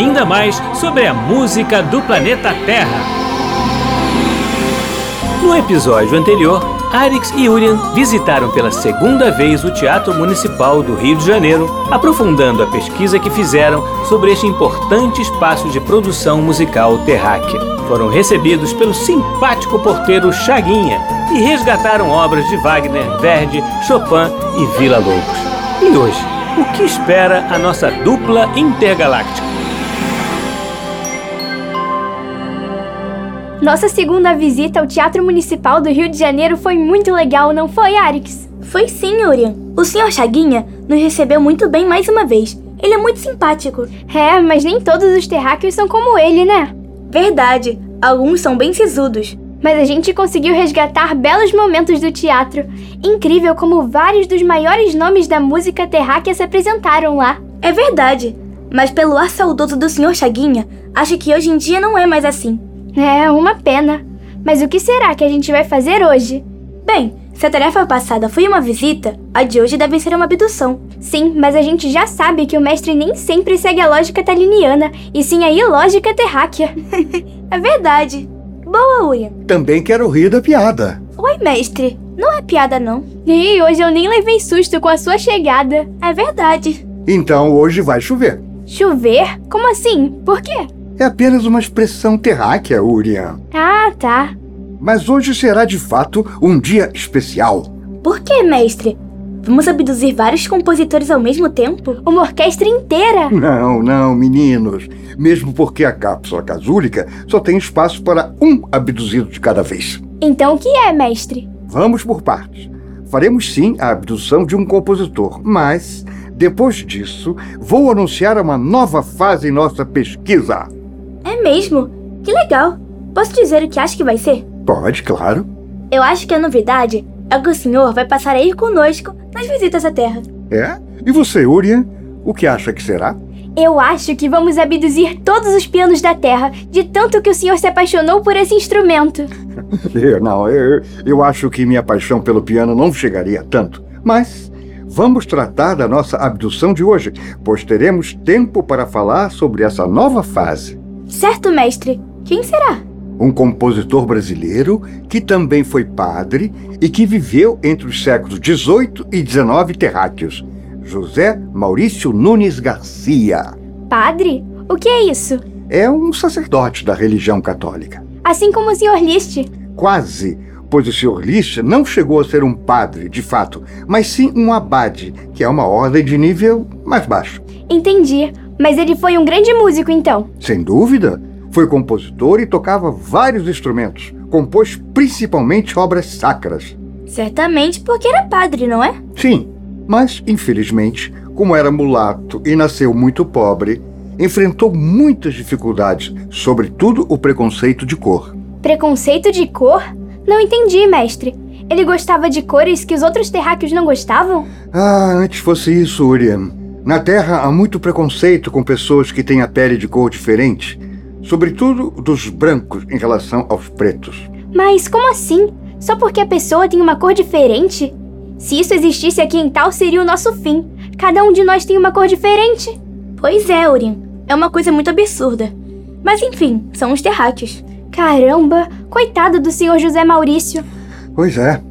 ainda mais sobre a música do planeta Terra. No episódio anterior, Arix e Urian visitaram pela segunda vez o Teatro Municipal do Rio de Janeiro, aprofundando a pesquisa que fizeram sobre este importante espaço de produção musical terráquea. Foram recebidos pelo simpático porteiro Chaguinha e resgataram obras de Wagner, Verdi, Chopin e Vila Lobos. E hoje, o que espera a nossa dupla intergaláctica? Nossa segunda visita ao Teatro Municipal do Rio de Janeiro foi muito legal, não foi, Arix? Foi sim, Urian. O Sr. Chaguinha nos recebeu muito bem mais uma vez. Ele é muito simpático. É, mas nem todos os terráqueos são como ele, né? Verdade. Alguns são bem sisudos. Mas a gente conseguiu resgatar belos momentos do teatro. Incrível como vários dos maiores nomes da música terráquea se apresentaram lá. É verdade. Mas pelo ar saudoso do Sr. Chaguinha, acho que hoje em dia não é mais assim. É, uma pena. Mas o que será que a gente vai fazer hoje? Bem, se a tarefa passada foi uma visita, a de hoje deve ser uma abdução. Sim, mas a gente já sabe que o mestre nem sempre segue a lógica taliniana, e sim a ilógica terráquea. é verdade. Boa, Urian. Também quero rir da piada. Oi, mestre. Não é piada, não. E hoje eu nem levei susto com a sua chegada. É verdade. Então hoje vai chover. Chover? Como assim? Por quê? É apenas uma expressão terráquea, Urian. Ah, tá. Mas hoje será de fato um dia especial. Por que, mestre? Vamos abduzir vários compositores ao mesmo tempo? Uma orquestra inteira? Não, não, meninos. Mesmo porque a cápsula casúlica só tem espaço para um abduzido de cada vez. Então o que é, mestre? Vamos por partes. Faremos sim a abdução de um compositor, mas depois disso vou anunciar uma nova fase em nossa pesquisa. É mesmo? Que legal! Posso dizer o que acho que vai ser? Pode, claro. Eu acho que a novidade é que o senhor vai passar a ir conosco nas visitas à Terra. É? E você, Urian? O que acha que será? Eu acho que vamos abduzir todos os pianos da Terra, de tanto que o senhor se apaixonou por esse instrumento. não, eu, eu acho que minha paixão pelo piano não chegaria a tanto. Mas vamos tratar da nossa abdução de hoje, pois teremos tempo para falar sobre essa nova fase. Certo, mestre. Quem será? Um compositor brasileiro que também foi padre e que viveu entre os séculos XVIII e XIX terráqueos. José Maurício Nunes Garcia. Padre? O que é isso? É um sacerdote da religião católica. Assim como o Sr. Liszt. Quase, pois o Sr. Liszt não chegou a ser um padre, de fato, mas sim um abade, que é uma ordem de nível mais baixo. Entendi. Mas ele foi um grande músico, então? Sem dúvida. Foi compositor e tocava vários instrumentos. Compôs principalmente obras sacras. Certamente porque era padre, não é? Sim, mas infelizmente, como era mulato e nasceu muito pobre, enfrentou muitas dificuldades, sobretudo o preconceito de cor. Preconceito de cor? Não entendi, mestre. Ele gostava de cores que os outros terráqueos não gostavam? Ah, antes fosse isso, Uriam. Na Terra há muito preconceito com pessoas que têm a pele de cor diferente, sobretudo dos brancos em relação aos pretos. Mas como assim? Só porque a pessoa tem uma cor diferente? Se isso existisse aqui em Tal, seria o nosso fim. Cada um de nós tem uma cor diferente. Pois é, Urin. É uma coisa muito absurda. Mas enfim, são os terráqueos. Caramba, coitado do senhor José Maurício. Pois é.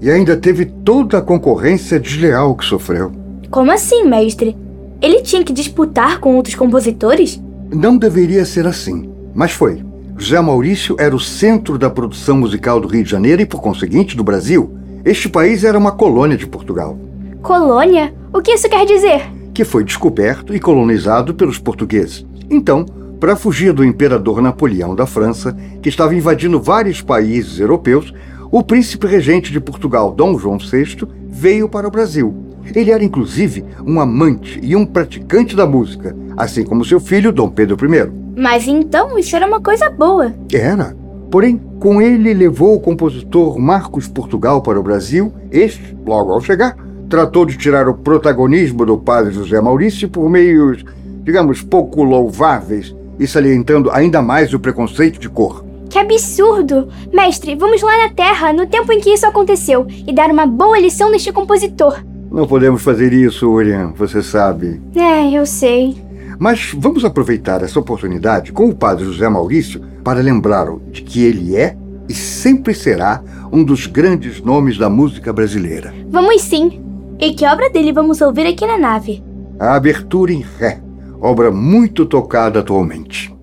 E ainda teve toda a concorrência desleal que sofreu. Como assim, mestre? Ele tinha que disputar com outros compositores? Não deveria ser assim, mas foi. José Maurício era o centro da produção musical do Rio de Janeiro e, por conseguinte, do Brasil. Este país era uma colônia de Portugal. Colônia? O que isso quer dizer? Que foi descoberto e colonizado pelos portugueses. Então, para fugir do imperador Napoleão da França, que estava invadindo vários países europeus, o príncipe regente de Portugal, Dom João VI, veio para o Brasil. Ele era inclusive um amante e um praticante da música, assim como seu filho, Dom Pedro I. Mas então isso era uma coisa boa. Era. Porém, com ele levou o compositor Marcos Portugal para o Brasil. Este, logo ao chegar, tratou de tirar o protagonismo do padre José Maurício por meios, digamos, pouco louváveis e salientando ainda mais o preconceito de cor. Que absurdo! Mestre, vamos lá na Terra, no tempo em que isso aconteceu, e dar uma boa lição neste compositor. Não podemos fazer isso, William, você sabe. É, eu sei. Mas vamos aproveitar essa oportunidade com o padre José Maurício para lembrá-lo de que ele é e sempre será um dos grandes nomes da música brasileira. Vamos sim. E que obra dele vamos ouvir aqui na nave? A Abertura em Ré, obra muito tocada atualmente.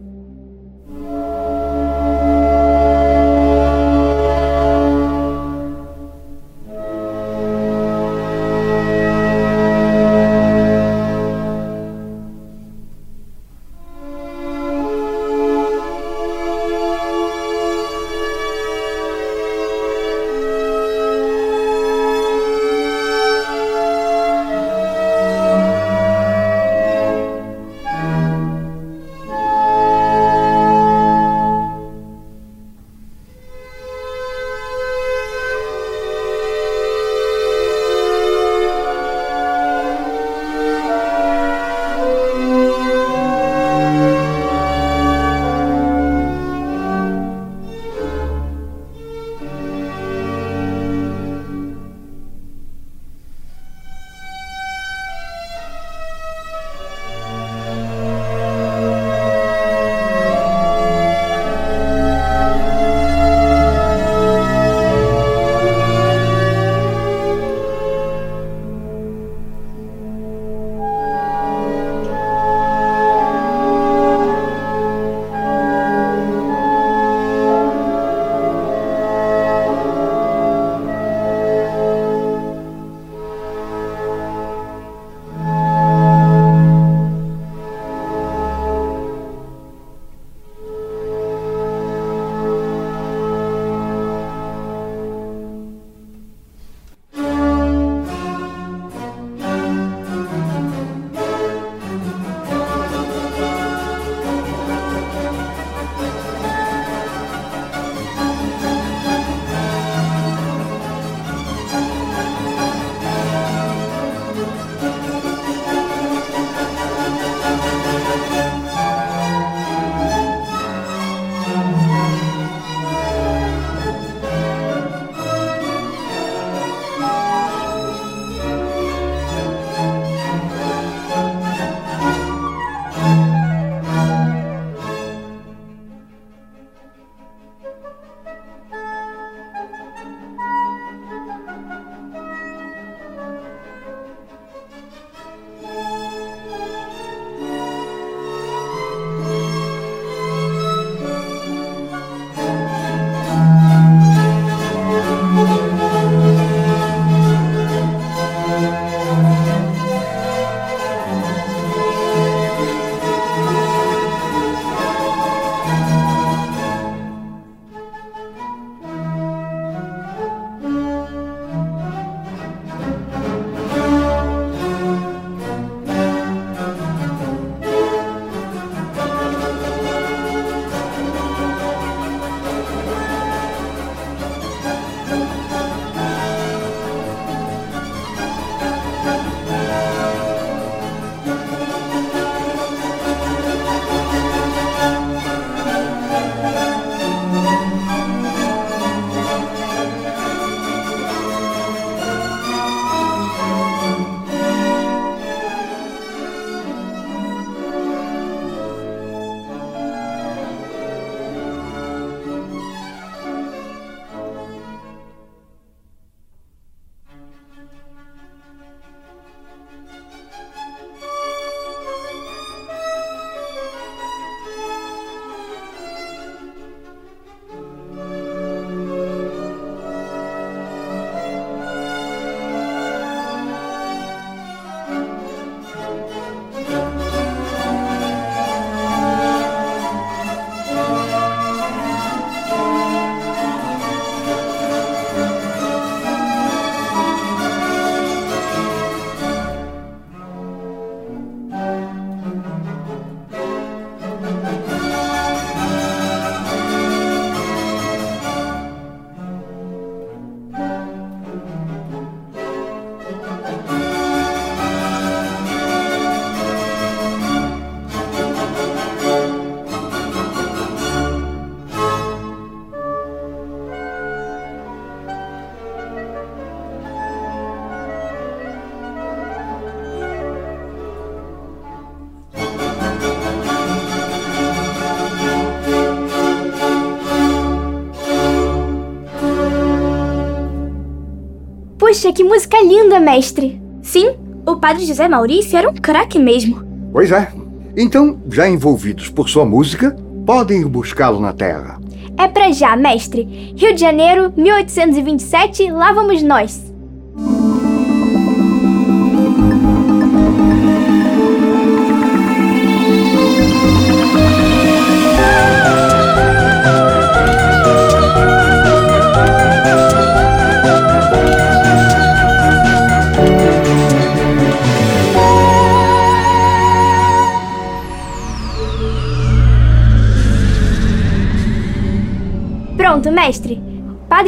Poxa, que música linda, mestre! Sim, o padre José Maurício era um craque mesmo. Pois é. Então, já envolvidos por sua música, podem ir buscá-lo na Terra. É pra já, mestre. Rio de Janeiro, 1827, lá vamos nós.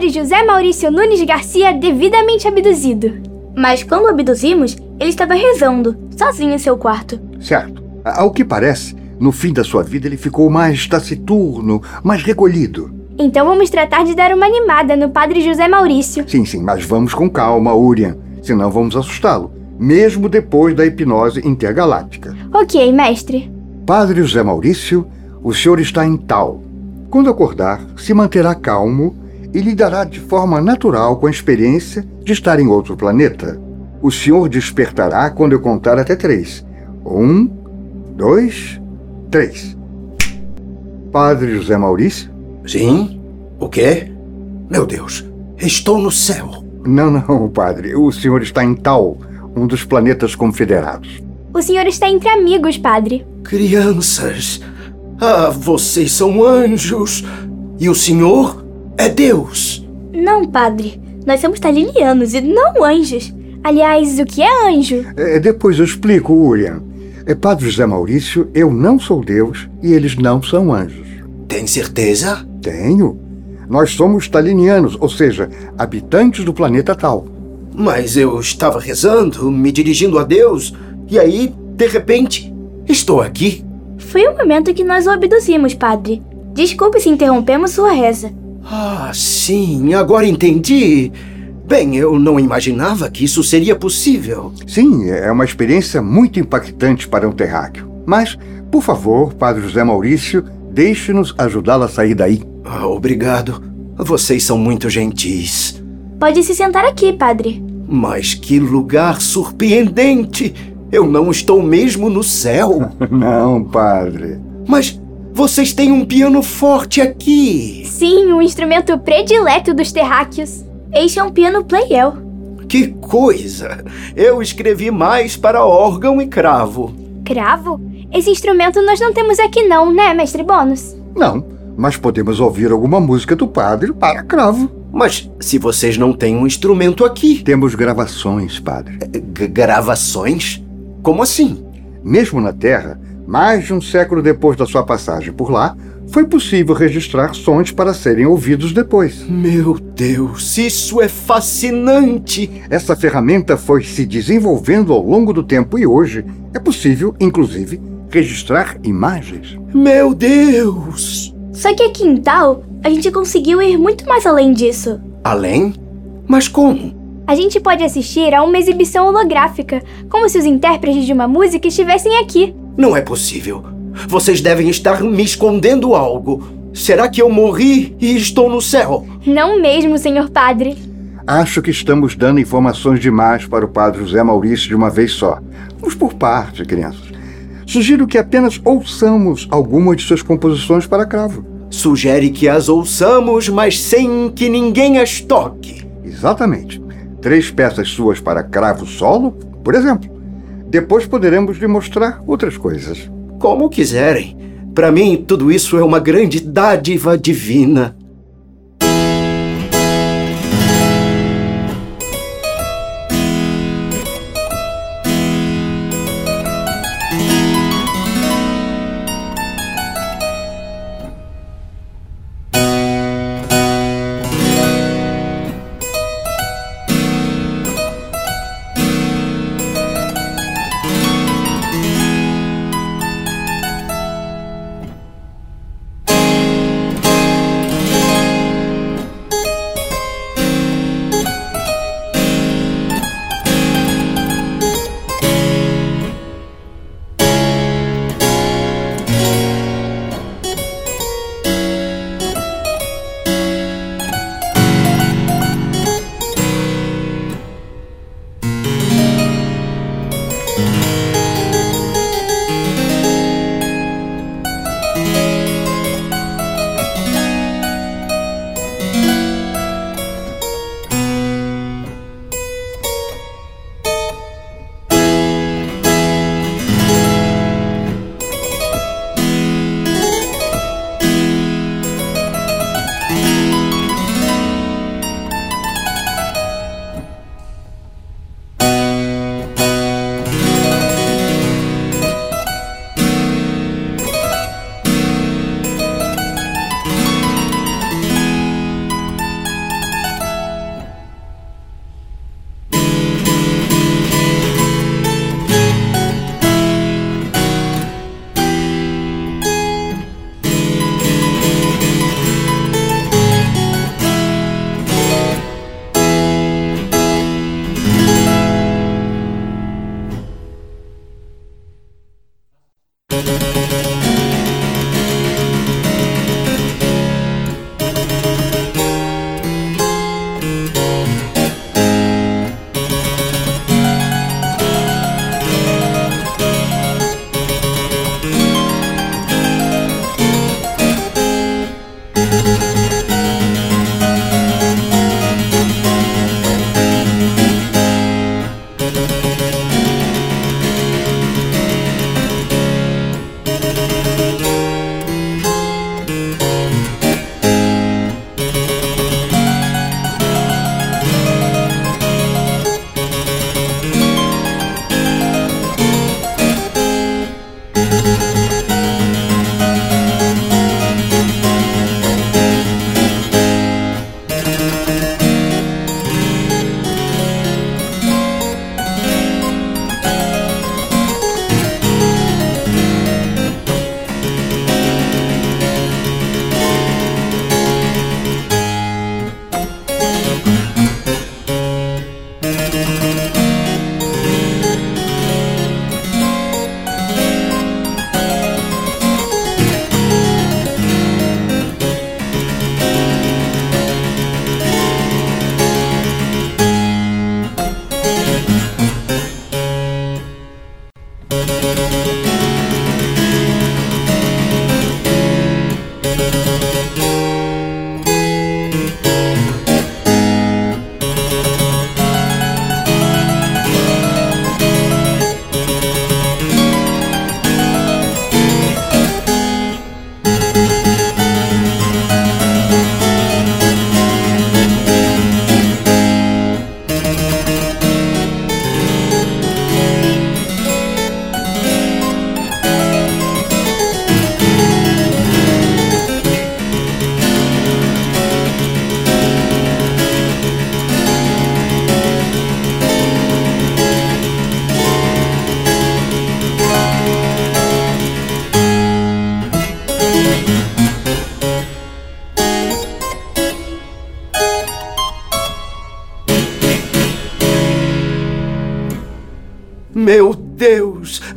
Padre José Maurício Nunes Garcia devidamente abduzido. Mas quando o abduzimos, ele estava rezando, sozinho em seu quarto. Certo. Ao que parece, no fim da sua vida ele ficou mais taciturno, mais recolhido. Então vamos tratar de dar uma animada no Padre José Maurício. Sim, sim, mas vamos com calma, Urian, senão vamos assustá-lo, mesmo depois da hipnose intergaláctica. Ok, mestre. Padre José Maurício, o senhor está em tal. Quando acordar, se manterá calmo e lidará de forma natural com a experiência de estar em outro planeta. O senhor despertará quando eu contar até três. Um, dois, três. Padre José Maurício? Sim? O quê? Meu Deus, estou no céu. Não, não, padre. O senhor está em Tal, um dos planetas confederados. O senhor está entre amigos, padre. Crianças. Ah, vocês são anjos. E o senhor é Deus. Não, padre. Nós somos talinianos e não anjos. Aliás, o que é anjo? É, depois eu explico, Urian. É, padre José Maurício, eu não sou Deus e eles não são anjos. Tem certeza? Tenho. Nós somos talinianos, ou seja, habitantes do planeta Tal. Mas eu estava rezando, me dirigindo a Deus, e aí, de repente, estou aqui. Foi o momento que nós o abduzimos, padre. Desculpe se interrompemos sua reza. Ah, sim, agora entendi. Bem, eu não imaginava que isso seria possível. Sim, é uma experiência muito impactante para um terráqueo. Mas, por favor, Padre José Maurício, deixe-nos ajudá-lo a sair daí. Ah, obrigado. Vocês são muito gentis. Pode se sentar aqui, padre. Mas que lugar surpreendente! Eu não estou mesmo no céu. Não, padre. Mas vocês têm um piano forte aqui. Sim, o um instrumento predileto dos terráqueos. Este é um piano Pleyel. Que coisa! Eu escrevi mais para órgão e cravo. Cravo? Esse instrumento nós não temos aqui não, né, mestre Bônus? Não, mas podemos ouvir alguma música do padre para cravo. Mas se vocês não têm um instrumento aqui. Temos gravações, padre. G gravações? Como assim? Mesmo na Terra, mais de um século depois da sua passagem por lá, foi possível registrar sons para serem ouvidos depois. Meu Deus, isso é fascinante! Essa ferramenta foi se desenvolvendo ao longo do tempo e hoje é possível, inclusive, registrar imagens. Meu Deus! Só que aqui em Tal, a gente conseguiu ir muito mais além disso. Além? Mas como? A gente pode assistir a uma exibição holográfica, como se os intérpretes de uma música estivessem aqui. Não é possível. Vocês devem estar me escondendo algo. Será que eu morri e estou no céu? Não mesmo, senhor padre. Acho que estamos dando informações demais para o padre José Maurício de uma vez só. Vamos por parte, crianças. Sugiro que apenas ouçamos alguma de suas composições para cravo. Sugere que as ouçamos, mas sem que ninguém as toque. Exatamente. Três peças suas para cravo solo, por exemplo. Depois poderemos lhe mostrar outras coisas. Como quiserem. Para mim, tudo isso é uma grande dádiva divina.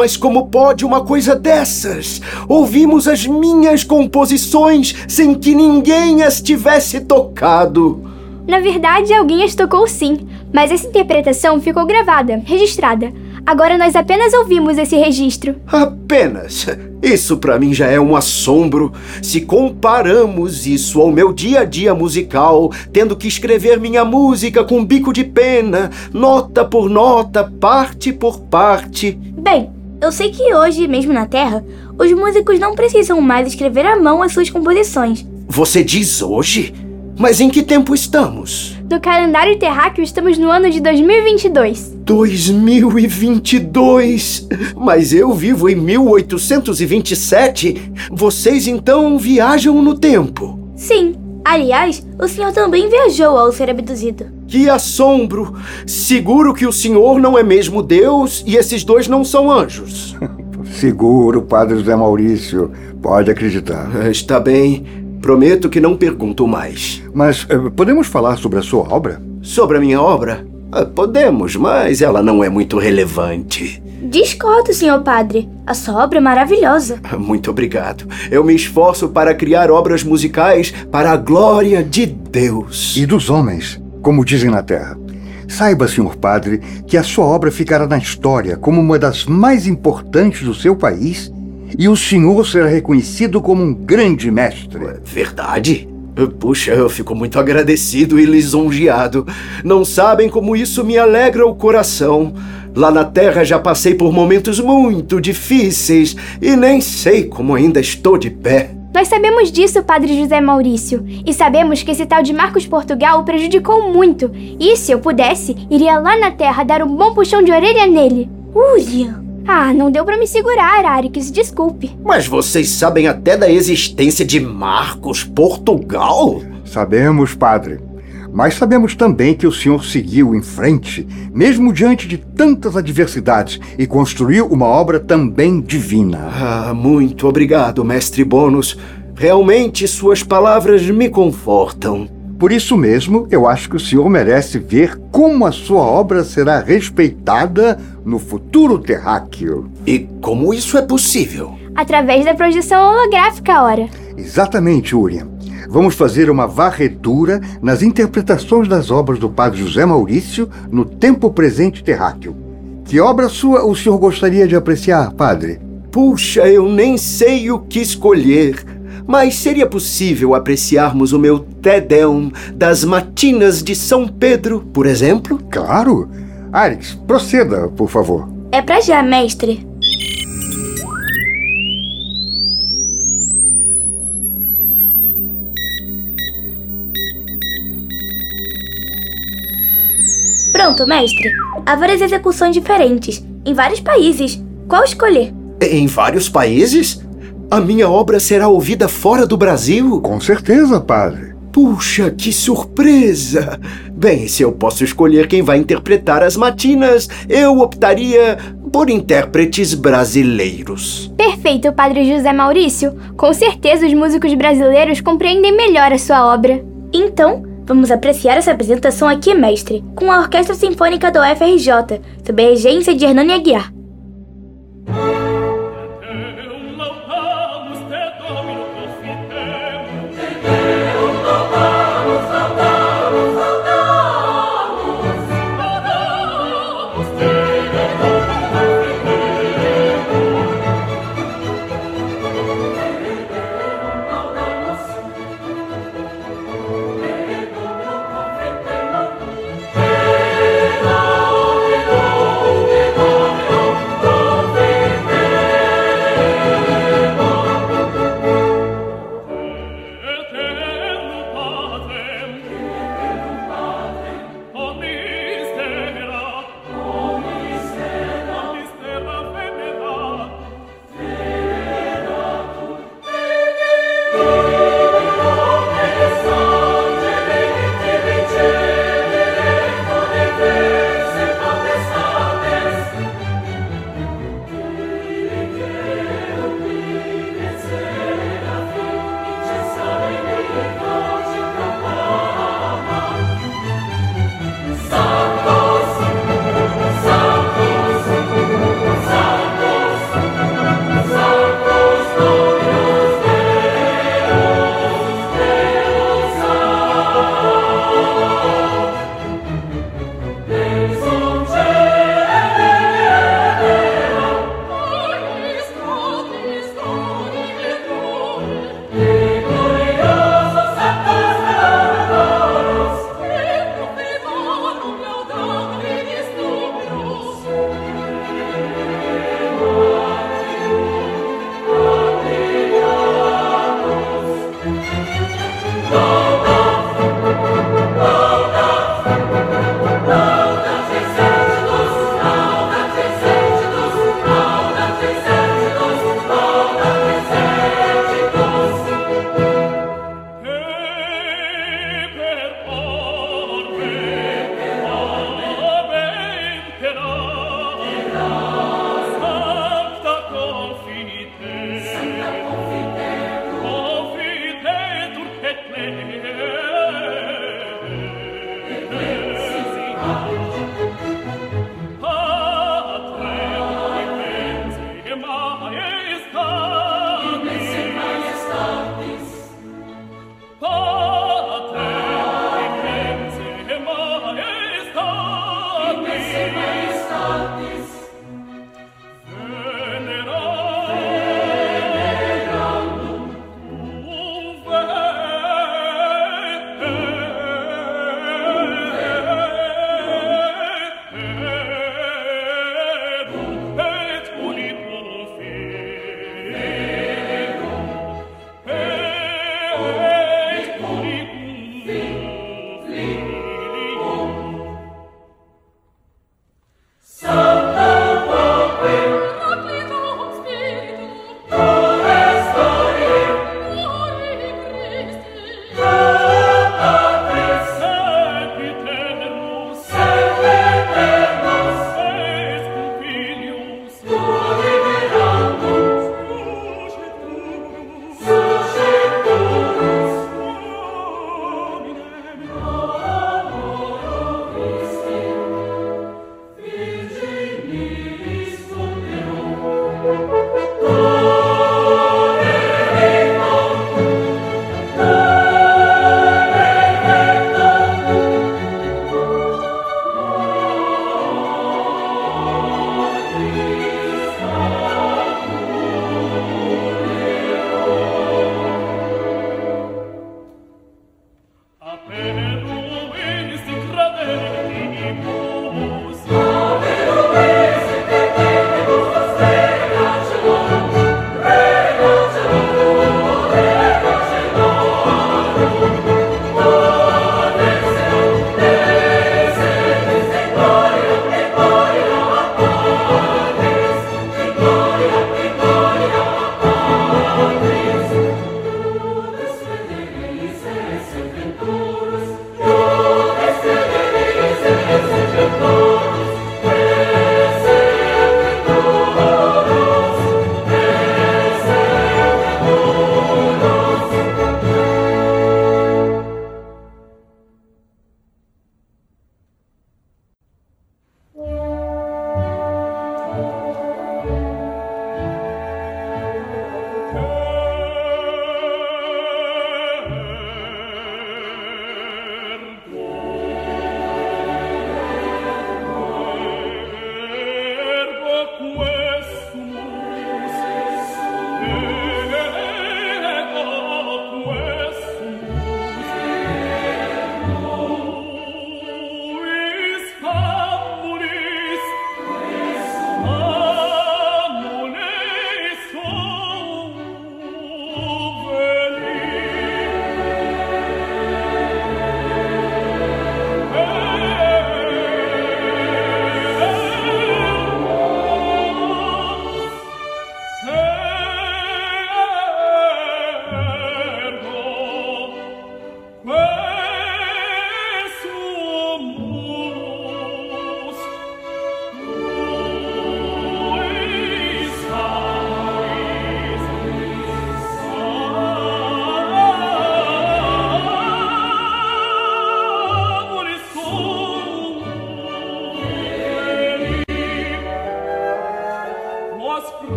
Mas como pode uma coisa dessas? Ouvimos as minhas composições sem que ninguém as tivesse tocado. Na verdade, alguém as tocou sim, mas essa interpretação ficou gravada, registrada. Agora nós apenas ouvimos esse registro. Apenas. Isso para mim já é um assombro. Se comparamos isso ao meu dia a dia musical, tendo que escrever minha música com bico de pena, nota por nota, parte por parte. Bem, eu sei que hoje, mesmo na Terra, os músicos não precisam mais escrever à mão as suas composições. Você diz hoje? Mas em que tempo estamos? Do calendário terráqueo, estamos no ano de 2022. 2022? Mas eu vivo em 1827. Vocês então viajam no tempo. Sim. Aliás, o senhor também viajou ao ser abduzido. Que assombro! Seguro que o senhor não é mesmo Deus e esses dois não são anjos. Seguro, Padre José Maurício. Pode acreditar. Está bem. Prometo que não pergunto mais. Mas eh, podemos falar sobre a sua obra? Sobre a minha obra? Ah, podemos, mas ela não é muito relevante. Discordo, senhor padre. A sua obra é maravilhosa. Muito obrigado. Eu me esforço para criar obras musicais para a glória de Deus. E dos homens, como dizem na Terra. Saiba, senhor padre, que a sua obra ficará na história como uma das mais importantes do seu país e o senhor será reconhecido como um grande mestre. Verdade? Puxa, eu fico muito agradecido e lisonjeado. Não sabem como isso me alegra o coração. Lá na Terra já passei por momentos muito difíceis e nem sei como ainda estou de pé. Nós sabemos disso, Padre José Maurício, e sabemos que esse tal de Marcos Portugal o prejudicou muito. E se eu pudesse, iria lá na Terra dar um bom puxão de orelha nele. William! Ah, não deu para me segurar, Arix, desculpe. Mas vocês sabem até da existência de Marcos Portugal? Sabemos, padre. Mas sabemos também que o senhor seguiu em frente, mesmo diante de tantas adversidades, e construiu uma obra também divina. Ah, muito obrigado, mestre Bônus. Realmente suas palavras me confortam. Por isso mesmo, eu acho que o senhor merece ver como a sua obra será respeitada no futuro terráqueo. E como isso é possível? Através da projeção holográfica, ora. Exatamente, Urian. Vamos fazer uma varredura nas interpretações das obras do padre José Maurício no tempo presente terráqueo. Que obra sua o senhor gostaria de apreciar, padre? Puxa, eu nem sei o que escolher. Mas seria possível apreciarmos o meu Tedeum das matinas de São Pedro, por exemplo? Claro. Arix, proceda, por favor. É pra já, mestre. Pronto, mestre. Há várias execuções diferentes, em vários países. Qual escolher? Em vários países? A minha obra será ouvida fora do Brasil? Com certeza, padre. Puxa, que surpresa! Bem, se eu posso escolher quem vai interpretar as matinas, eu optaria por intérpretes brasileiros. Perfeito, Padre José Maurício. Com certeza os músicos brasileiros compreendem melhor a sua obra. Então, vamos apreciar essa apresentação aqui, mestre, com a Orquestra Sinfônica do UFRJ, sob a regência de Hernani Aguiar.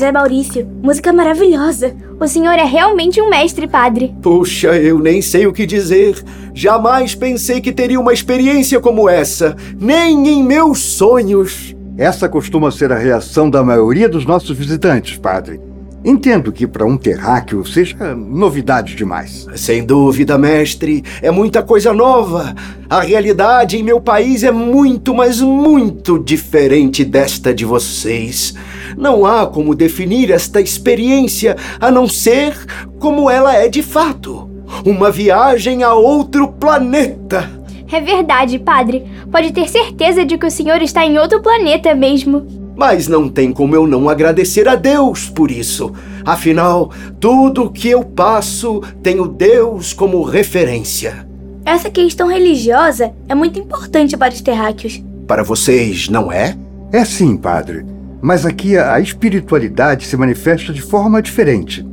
José Maurício. Música maravilhosa. O senhor é realmente um mestre, padre. Puxa, eu nem sei o que dizer. Jamais pensei que teria uma experiência como essa, nem em meus sonhos. Essa costuma ser a reação da maioria dos nossos visitantes, padre. Entendo que para um terráqueo seja novidade demais. Sem dúvida, mestre, é muita coisa nova. A realidade em meu país é muito, mas muito diferente desta de vocês. Não há como definir esta experiência a não ser como ela é de fato uma viagem a outro planeta. É verdade, padre. Pode ter certeza de que o senhor está em outro planeta mesmo. Mas não tem como eu não agradecer a Deus por isso. Afinal, tudo que eu passo tenho Deus como referência. Essa questão religiosa é muito importante para os terráqueos. Para vocês, não é? É sim, padre. Mas aqui a espiritualidade se manifesta de forma diferente.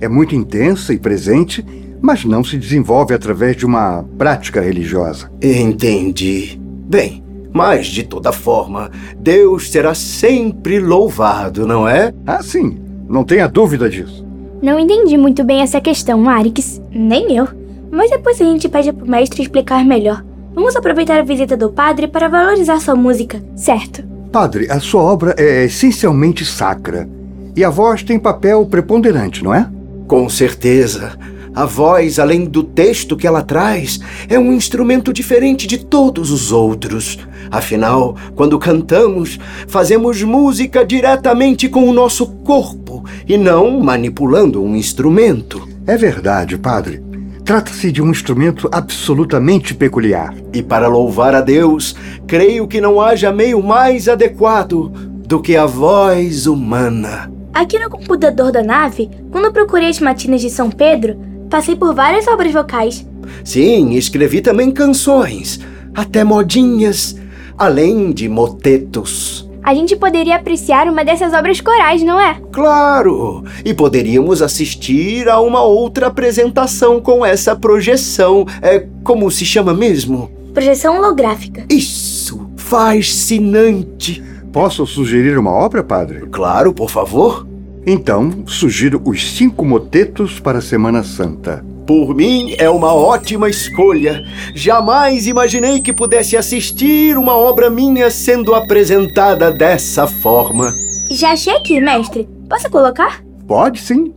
É muito intensa e presente, mas não se desenvolve através de uma prática religiosa. Entendi. Bem, mas de toda forma, Deus será sempre louvado, não é? Ah, sim. Não tenha dúvida disso. Não entendi muito bem essa questão, Arix. Nem eu. Mas depois a gente pede pro mestre explicar melhor. Vamos aproveitar a visita do padre para valorizar sua música. Certo. Padre, a sua obra é essencialmente sacra. E a voz tem papel preponderante, não é? Com certeza. A voz, além do texto que ela traz, é um instrumento diferente de todos os outros. Afinal, quando cantamos, fazemos música diretamente com o nosso corpo e não manipulando um instrumento. É verdade, padre. Trata-se de um instrumento absolutamente peculiar. E para louvar a Deus, creio que não haja meio mais adequado do que a voz humana. Aqui no computador da nave, quando procurei as matinas de São Pedro, passei por várias obras vocais. Sim, escrevi também canções, até modinhas, além de motetos. A gente poderia apreciar uma dessas obras corais, não é? Claro! E poderíamos assistir a uma outra apresentação com essa projeção. É como se chama mesmo? Projeção holográfica. Isso! Fascinante! Posso sugerir uma obra, padre? Claro, por favor. Então, sugiro os cinco motetos para a Semana Santa. Por mim, é uma ótima escolha. Jamais imaginei que pudesse assistir uma obra minha sendo apresentada dessa forma. Já achei aqui, mestre. Posso colocar? Pode sim.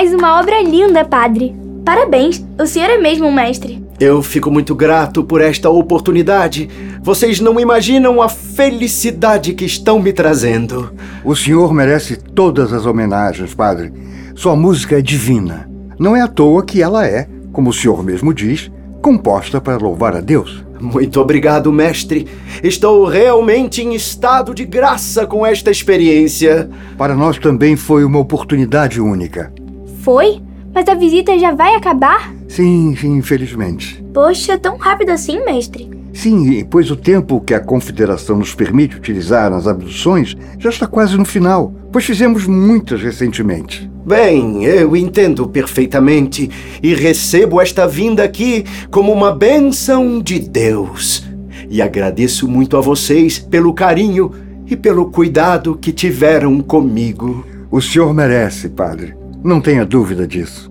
Mais uma obra linda, padre. Parabéns, o senhor é mesmo um mestre. Eu fico muito grato por esta oportunidade. Vocês não imaginam a felicidade que estão me trazendo. O senhor merece todas as homenagens, padre. Sua música é divina. Não é à toa que ela é, como o senhor mesmo diz, composta para louvar a Deus. Muito obrigado, mestre. Estou realmente em estado de graça com esta experiência. Para nós também foi uma oportunidade única. Foi? Mas a visita já vai acabar? Sim, sim, infelizmente. Poxa, tão rápido assim, mestre? Sim, pois o tempo que a Confederação nos permite utilizar nas abduções já está quase no final, pois fizemos muitas recentemente. Bem, eu entendo perfeitamente e recebo esta vinda aqui como uma bênção de Deus. E agradeço muito a vocês pelo carinho e pelo cuidado que tiveram comigo. O senhor merece, padre. Não tenha dúvida disso.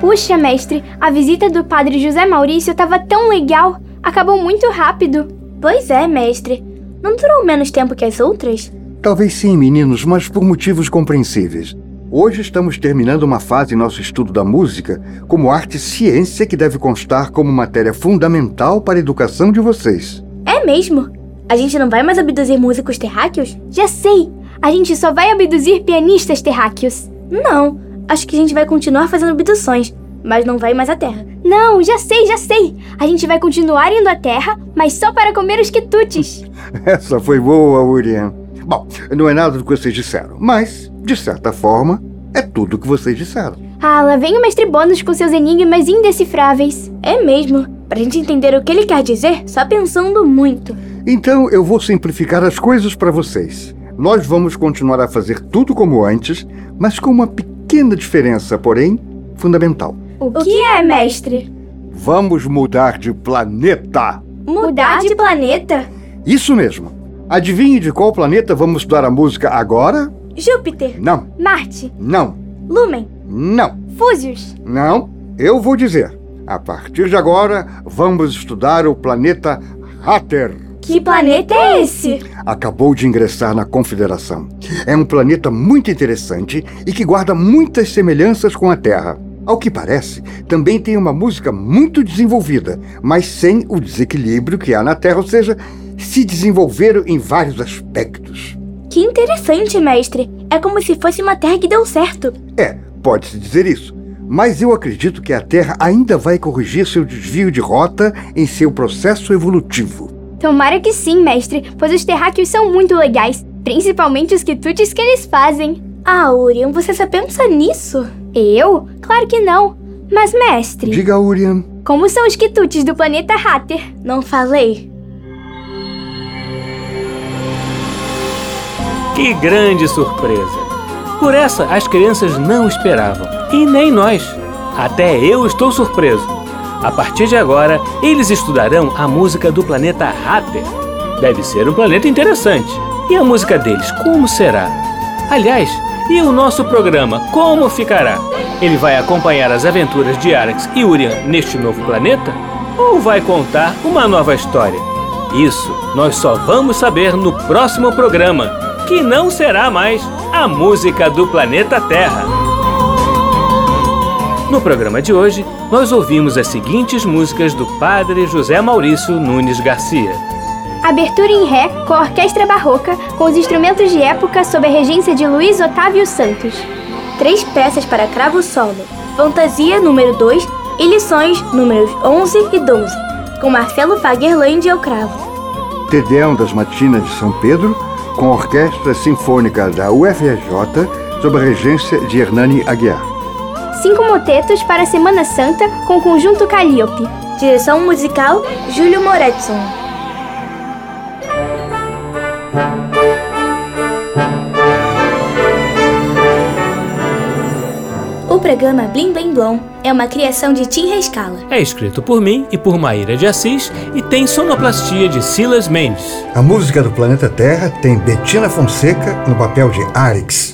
Puxa, mestre, a visita do padre José Maurício estava tão legal. Acabou muito rápido. Pois é, mestre. Não durou menos tempo que as outras? Talvez sim, meninos, mas por motivos compreensíveis. Hoje estamos terminando uma fase em nosso estudo da música como arte e ciência que deve constar como matéria fundamental para a educação de vocês. É mesmo? A gente não vai mais abduzir músicos terráqueos? Já sei! A gente só vai abduzir pianistas terráqueos. Não, acho que a gente vai continuar fazendo abduções, mas não vai mais à Terra. Não, já sei, já sei! A gente vai continuar indo à Terra, mas só para comer os quitutes. Essa foi boa, Urian. Bom, não é nada do que vocês disseram, mas, de certa forma, é tudo o que vocês disseram. Ah, lá vem o mestre Bônus com seus enigmas indecifráveis. É mesmo. Pra gente entender o que ele quer dizer, só pensando muito. Então eu vou simplificar as coisas para vocês. Nós vamos continuar a fazer tudo como antes, mas com uma pequena diferença, porém fundamental. O que é, mestre? Vamos mudar de planeta. Mudar de planeta? Isso mesmo. Adivinhe de qual planeta vamos estudar a música agora? Júpiter, Não, Marte, não, Lumen, não, Fúzios, não. Eu vou dizer. A partir de agora, vamos estudar o planeta Hatter. Que planeta é esse? acabou de ingressar na Confederação. É um planeta muito interessante e que guarda muitas semelhanças com a Terra. Ao que parece, também tem uma música muito desenvolvida, mas sem o desequilíbrio que há na Terra, ou seja, se desenvolveram em vários aspectos. Que interessante, mestre. É como se fosse uma terra que deu certo. É, pode-se dizer isso. Mas eu acredito que a Terra ainda vai corrigir seu desvio de rota em seu processo evolutivo. Tomara que sim, mestre, pois os terráqueos são muito legais, principalmente os quitutes que eles fazem. Ah, Urian, você só pensa nisso? Eu? Claro que não. Mas, mestre, Diga, Urian. como são os quitutes do planeta Hatter? Não falei. Que grande surpresa! Por essa as crianças não esperavam, e nem nós. Até eu estou surpreso. A partir de agora, eles estudarão a música do planeta Hatter. Deve ser um planeta interessante. E a música deles, como será? Aliás, e o nosso programa, como ficará? Ele vai acompanhar as aventuras de Arax e Urian neste novo planeta? Ou vai contar uma nova história? Isso nós só vamos saber no próximo programa. que não será mais a música do planeta Terra. No programa de hoje, nós ouvimos as seguintes músicas do padre José Maurício Nunes Garcia. Abertura em Ré com a Orquestra Barroca, com os instrumentos de época sob a regência de Luiz Otávio Santos. Três peças para cravo solo, Fantasia número 2 e lições números 11 e 12, com Marcelo Fagerland ao cravo. Tedeão das Matinas de São Pedro, com a Orquestra Sinfônica da UFRJ, sob a regência de Hernani Aguiar. Cinco motetos para a Semana Santa com o Conjunto Calliope. Direção musical Júlio Moretson. O programa Blim Blim Blom é uma criação de Tim Rescala. É escrito por mim e por Maíra de Assis e tem sonoplastia de Silas Mendes. A música do planeta Terra tem Bettina Fonseca no papel de Arix.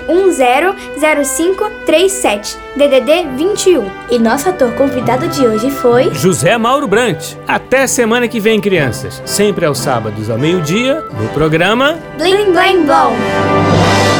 997100537, DDD 21. E nosso ator convidado de hoje foi José Mauro Brant. Até semana que vem, crianças. Sempre aos sábados ao meio-dia, no programa Blim Blim Blom.